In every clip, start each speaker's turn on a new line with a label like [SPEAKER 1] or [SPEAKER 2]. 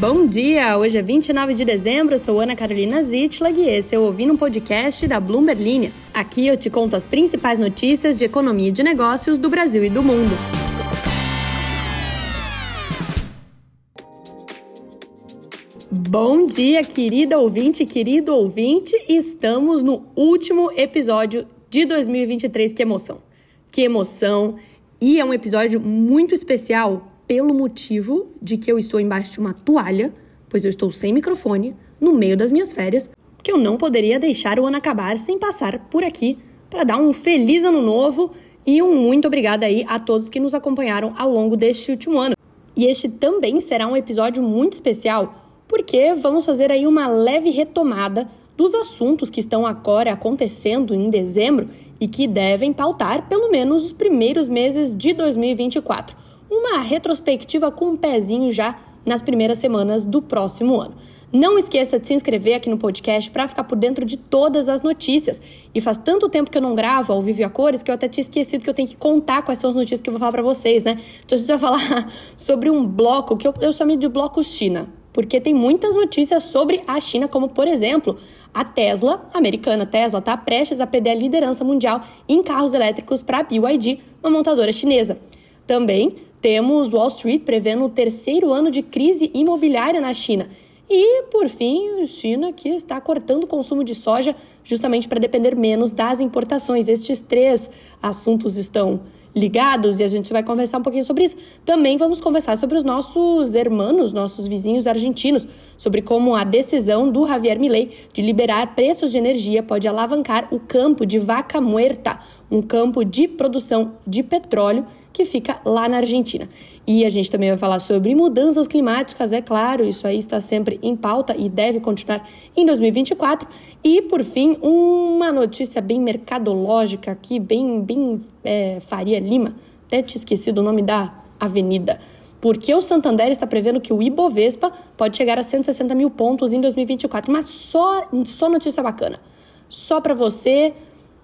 [SPEAKER 1] Bom dia! Hoje é 29 de dezembro, eu sou Ana Carolina Zitlag e esse é o Ouvindo um Podcast da Bloomberg Linha. Aqui eu te conto as principais notícias de economia e de negócios do Brasil e do mundo. Bom dia, querida ouvinte, querido ouvinte! Estamos no último episódio de 2023. Que emoção! Que emoção! E é um episódio muito especial pelo motivo de que eu estou embaixo de uma toalha, pois eu estou sem microfone, no meio das minhas férias, que eu não poderia deixar o ano acabar sem passar por aqui para dar um feliz ano novo e um muito obrigada aí a todos que nos acompanharam ao longo deste último ano. E este também será um episódio muito especial, porque vamos fazer aí uma leve retomada dos assuntos que estão agora acontecendo em dezembro e que devem pautar pelo menos os primeiros meses de 2024 uma retrospectiva com um pezinho já nas primeiras semanas do próximo ano. Não esqueça de se inscrever aqui no podcast para ficar por dentro de todas as notícias. E faz tanto tempo que eu não gravo ao vivo e a cores que eu até tinha esquecido que eu tenho que contar quais são as notícias que eu vou falar para vocês, né? Então gente vai falar sobre um bloco que eu, eu chamei de bloco China, porque tem muitas notícias sobre a China, como por exemplo, a Tesla, a americana Tesla, está prestes a perder a liderança mundial em carros elétricos para a BYD, uma montadora chinesa. Também temos Wall Street prevendo o terceiro ano de crise imobiliária na China. E, por fim, a China que está cortando o consumo de soja justamente para depender menos das importações. Estes três assuntos estão ligados e a gente vai conversar um pouquinho sobre isso. Também vamos conversar sobre os nossos hermanos, nossos vizinhos argentinos, sobre como a decisão do Javier Milei de liberar preços de energia pode alavancar o campo de Vaca Muerta, um campo de produção de petróleo que fica lá na Argentina. E a gente também vai falar sobre mudanças climáticas, é claro, isso aí está sempre em pauta e deve continuar em 2024. E, por fim, uma notícia bem mercadológica aqui, bem, bem é, Faria Lima, até te esqueci do nome da avenida. Porque o Santander está prevendo que o Ibovespa pode chegar a 160 mil pontos em 2024. Mas só, só notícia bacana. Só para você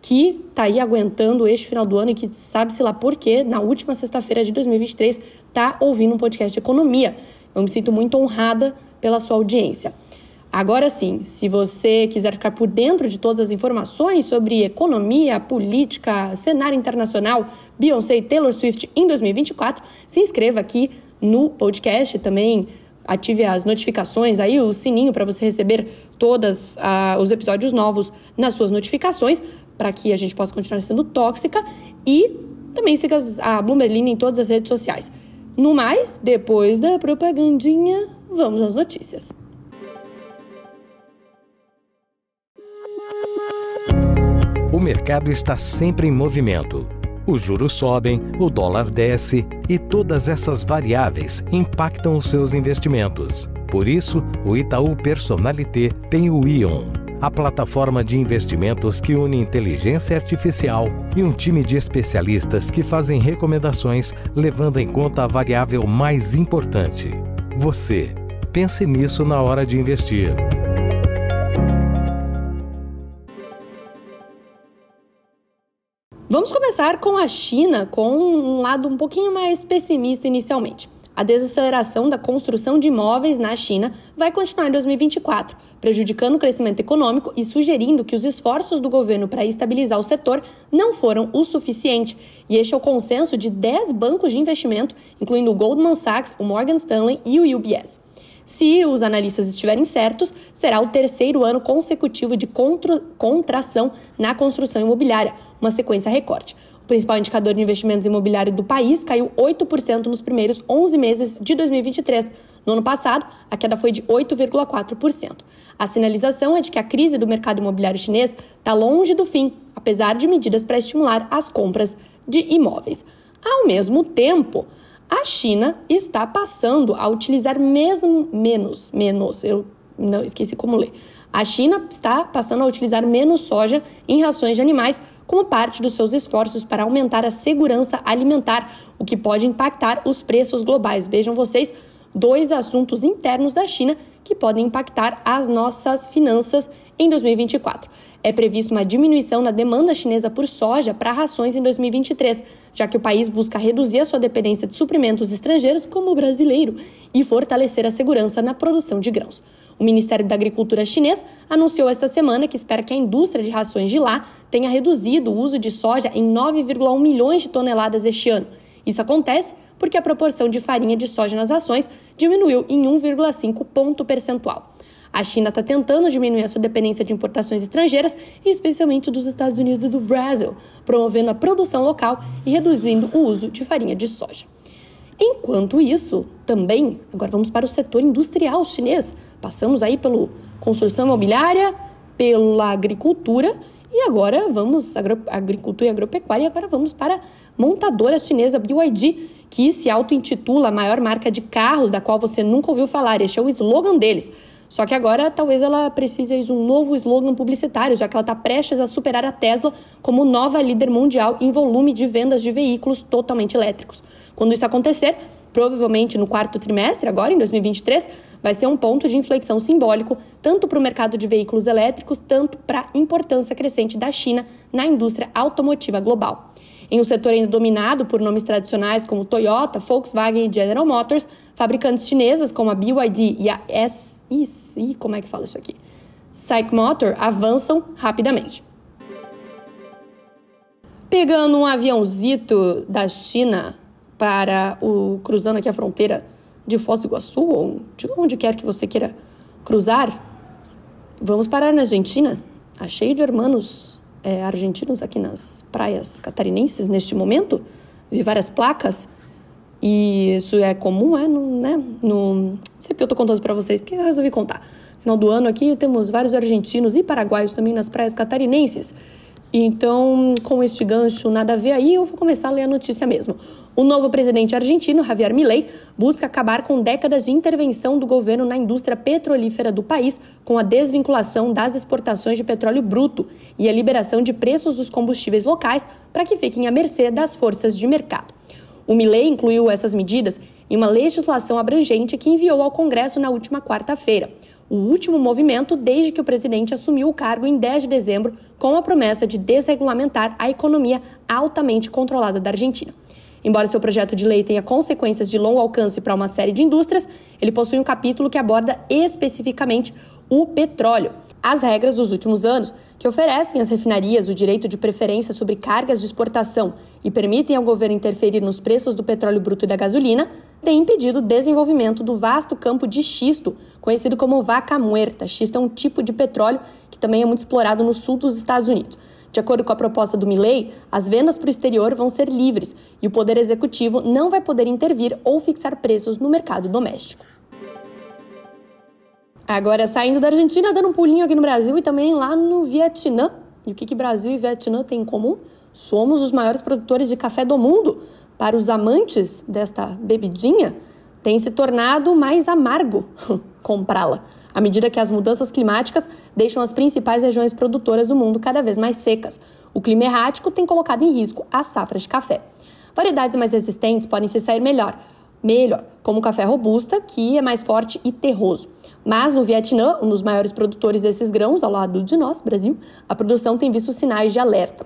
[SPEAKER 1] que está aí aguentando este final do ano e que sabe-se lá por quê, na última sexta-feira de 2023, está ouvindo um podcast de economia. Eu me sinto muito honrada pela sua audiência. Agora sim, se você quiser ficar por dentro de todas as informações sobre economia, política, cenário internacional, Beyoncé e Taylor Swift em 2024, se inscreva aqui no podcast também. Ative as notificações aí, o sininho para você receber todos uh, os episódios novos nas suas notificações para que a gente possa continuar sendo tóxica e também siga a Bloomberg em todas as redes sociais. No mais, depois da propagandinha, vamos às notícias.
[SPEAKER 2] O mercado está sempre em movimento. Os juros sobem, o dólar desce e todas essas variáveis impactam os seus investimentos. Por isso, o Itaú Personalité tem o Ion a plataforma de investimentos que une inteligência artificial e um time de especialistas que fazem recomendações levando em conta a variável mais importante: você. Pense nisso na hora de investir.
[SPEAKER 1] Vamos começar com a China, com um lado um pouquinho mais pessimista inicialmente. A desaceleração da construção de imóveis na China vai continuar em 2024, prejudicando o crescimento econômico e sugerindo que os esforços do governo para estabilizar o setor não foram o suficiente. E este é o consenso de 10 bancos de investimento, incluindo o Goldman Sachs, o Morgan Stanley e o UBS. Se os analistas estiverem certos, será o terceiro ano consecutivo de contração na construção imobiliária, uma sequência recorde principal indicador de investimentos imobiliários do país caiu 8% nos primeiros 11 meses de 2023. No ano passado, a queda foi de 8,4%. A sinalização é de que a crise do mercado imobiliário chinês está longe do fim, apesar de medidas para estimular as compras de imóveis. Ao mesmo tempo, a China está passando a utilizar mesmo menos, menos, eu não esqueci como ler. A China está passando a utilizar menos soja em rações de animais como parte dos seus esforços para aumentar a segurança alimentar, o que pode impactar os preços globais. Vejam vocês, dois assuntos internos da China que podem impactar as nossas finanças em 2024. É previsto uma diminuição na demanda chinesa por soja para rações em 2023, já que o país busca reduzir a sua dependência de suprimentos estrangeiros, como o brasileiro, e fortalecer a segurança na produção de grãos. O Ministério da Agricultura chinês anunciou esta semana que espera que a indústria de rações de lá tenha reduzido o uso de soja em 9,1 milhões de toneladas este ano. Isso acontece porque a proporção de farinha de soja nas rações diminuiu em 1,5 ponto percentual. A China está tentando diminuir a sua dependência de importações estrangeiras, especialmente dos Estados Unidos e do Brasil, promovendo a produção local e reduzindo o uso de farinha de soja. Enquanto isso, também, agora vamos para o setor industrial chinês. Passamos aí pela construção imobiliária, pela agricultura e agora vamos agricultura e agropecuária e agora vamos para a montadora chinesa BYD, que se auto-intitula a maior marca de carros da qual você nunca ouviu falar. Este é o slogan deles. Só que agora talvez ela precise de um novo slogan publicitário, já que ela está prestes a superar a Tesla como nova líder mundial em volume de vendas de veículos totalmente elétricos. Quando isso acontecer, provavelmente no quarto trimestre, agora em 2023, vai ser um ponto de inflexão simbólico tanto para o mercado de veículos elétricos, tanto para a importância crescente da China na indústria automotiva global. Em um setor ainda dominado por nomes tradicionais como Toyota, Volkswagen e General Motors, fabricantes chinesas como a BYD e a SEC, como é que fala isso aqui? Psych Motor avançam rapidamente. Pegando um aviãozito da China para o cruzando aqui a fronteira de Foz do Iguaçu ou de onde quer que você queira cruzar, vamos parar na Argentina. Achei de hermanos é, argentinos aqui nas praias catarinenses neste momento. Vi várias placas e isso é comum, é, no, né? No, não sei porque eu tô contando pra vocês, porque eu resolvi contar. Final do ano aqui temos vários argentinos e paraguaios também nas praias catarinenses. Então, com este gancho nada a ver aí, eu vou começar a ler a notícia mesmo. O novo presidente argentino, Javier Milei, busca acabar com décadas de intervenção do governo na indústria petrolífera do país, com a desvinculação das exportações de petróleo bruto e a liberação de preços dos combustíveis locais para que fiquem à mercê das forças de mercado. O Milei incluiu essas medidas em uma legislação abrangente que enviou ao Congresso na última quarta-feira o último movimento desde que o presidente assumiu o cargo em 10 de dezembro, com a promessa de desregulamentar a economia altamente controlada da Argentina. Embora seu projeto de lei tenha consequências de longo alcance para uma série de indústrias, ele possui um capítulo que aborda especificamente o petróleo. As regras dos últimos anos, que oferecem às refinarias o direito de preferência sobre cargas de exportação e permitem ao governo interferir nos preços do petróleo bruto e da gasolina, têm impedido o desenvolvimento do vasto campo de xisto, conhecido como vaca muerta. Xisto é um tipo de petróleo que também é muito explorado no sul dos Estados Unidos. De acordo com a proposta do Milley, as vendas para o exterior vão ser livres e o Poder Executivo não vai poder intervir ou fixar preços no mercado doméstico. Agora, saindo da Argentina, dando um pulinho aqui no Brasil e também lá no Vietnã. E o que, que Brasil e Vietnã têm em comum? Somos os maiores produtores de café do mundo. Para os amantes desta bebidinha, tem se tornado mais amargo comprá-la, à medida que as mudanças climáticas deixam as principais regiões produtoras do mundo cada vez mais secas. O clima errático tem colocado em risco as safras de café. Variedades mais resistentes podem se sair melhor, melhor, como o café robusta, que é mais forte e terroso. Mas no Vietnã, um dos maiores produtores desses grãos, ao lado de nós, Brasil, a produção tem visto sinais de alerta.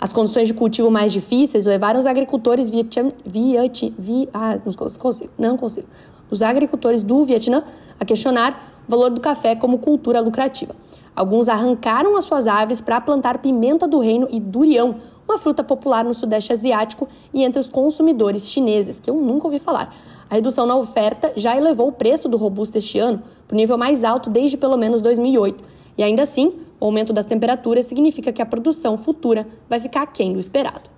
[SPEAKER 1] As condições de cultivo mais difíceis levaram os agricultores vietnam, viet, vi, ah, não consigo, não consigo. Os agricultores do Vietnã a questionar o valor do café como cultura lucrativa. Alguns arrancaram as suas árvores para plantar pimenta do reino e durião, uma fruta popular no sudeste asiático e entre os consumidores chineses, que eu nunca ouvi falar. A redução na oferta já elevou o preço do robusto este ano para o nível mais alto desde pelo menos 2008. E ainda assim, o aumento das temperaturas significa que a produção futura vai ficar aquém do esperado.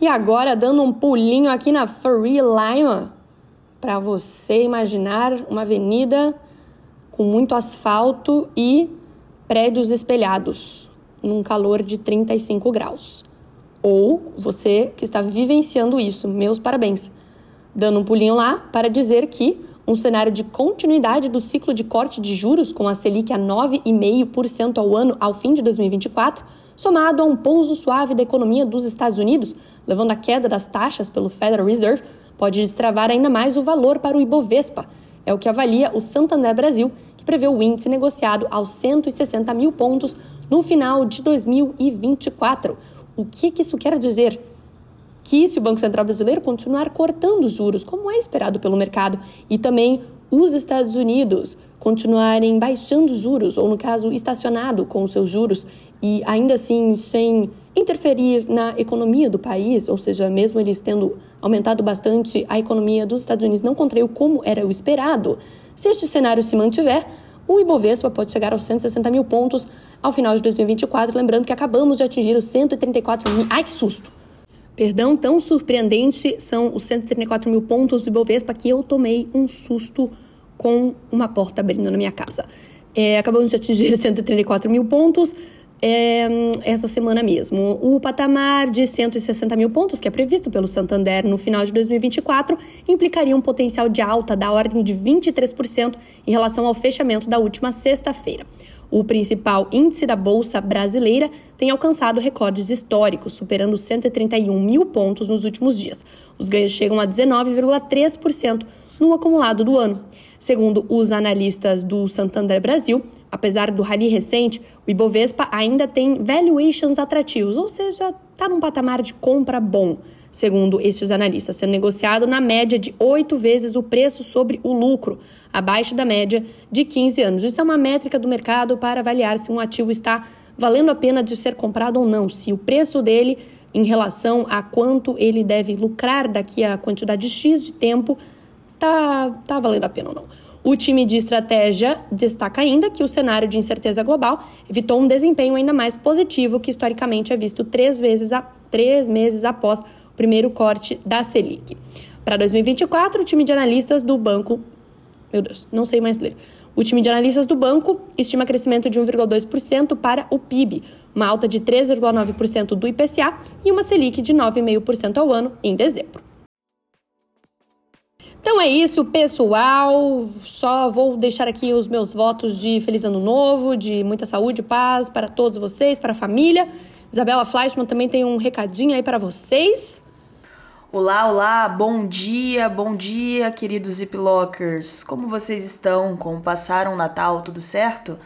[SPEAKER 1] E agora, dando um pulinho aqui na Free Lima, para você imaginar uma avenida com muito asfalto e prédios espelhados, num calor de 35 graus ou você que está vivenciando isso, meus parabéns. Dando um pulinho lá para dizer que um cenário de continuidade do ciclo de corte de juros com a Selic a 9,5% ao ano ao fim de 2024, somado a um pouso suave da economia dos Estados Unidos, levando à queda das taxas pelo Federal Reserve, pode destravar ainda mais o valor para o Ibovespa. É o que avalia o Santander Brasil, que prevê o índice negociado aos 160 mil pontos no final de 2024. O que, que isso quer dizer? Que se o Banco Central Brasileiro continuar cortando os juros, como é esperado pelo mercado, e também os Estados Unidos continuarem baixando os juros, ou no caso, estacionado com os seus juros, e ainda assim sem interferir na economia do país, ou seja, mesmo eles tendo aumentado bastante, a economia dos Estados Unidos não contraiu como era o esperado. Se este cenário se mantiver, o Ibovespa pode chegar aos 160 mil pontos ao final de 2024, lembrando que acabamos de atingir os 134 mil. Ai, que susto! Perdão, tão surpreendente são os 134 mil pontos do Ibovespa que eu tomei um susto com uma porta abrindo na minha casa. É, acabamos de atingir 134 mil pontos é, essa semana mesmo. O patamar de 160 mil pontos, que é previsto pelo Santander no final de 2024, implicaria um potencial de alta da ordem de 23% em relação ao fechamento da última sexta-feira. O principal índice da Bolsa Brasileira tem alcançado recordes históricos, superando 131 mil pontos nos últimos dias. Os ganhos chegam a 19,3% no acumulado do ano. Segundo os analistas do Santander Brasil, apesar do rally recente, o Ibovespa ainda tem valuations atrativos, ou seja, está num patamar de compra bom, segundo estes analistas, sendo negociado na média de oito vezes o preço sobre o lucro, abaixo da média de 15 anos. Isso é uma métrica do mercado para avaliar se um ativo está valendo a pena de ser comprado ou não, se o preço dele em relação a quanto ele deve lucrar daqui a quantidade X de tempo tá, tá valendo a pena ou não. O time de estratégia destaca ainda que o cenário de incerteza global evitou um desempenho ainda mais positivo que historicamente é visto três, vezes a, três meses após o primeiro corte da Selic. Para 2024, o time de analistas do banco. Meu Deus, não sei mais ler. O time de analistas do banco estima crescimento de 1,2% para o PIB, uma alta de 3,9% do IPCA e uma Selic de 9,5% ao ano em dezembro. Então é isso, pessoal. Só vou deixar aqui os meus votos de feliz ano novo, de muita saúde paz para todos vocês, para a família. Isabela Fleischmann também tem um recadinho aí para vocês.
[SPEAKER 3] Olá, olá, bom dia, bom dia, queridos Ziplockers. Como vocês estão? Como passaram o Natal, tudo certo?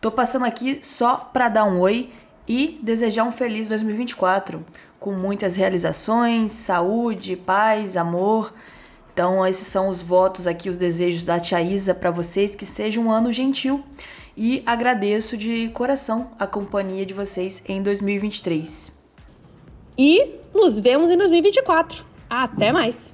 [SPEAKER 3] Tô passando aqui só para dar um oi e desejar um feliz 2024, com muitas realizações, saúde, paz, amor então, esses são os votos aqui, os desejos da Tia Isa para vocês, que seja um ano gentil e agradeço de coração a companhia de vocês em 2023.
[SPEAKER 1] E nos vemos em 2024. Até mais!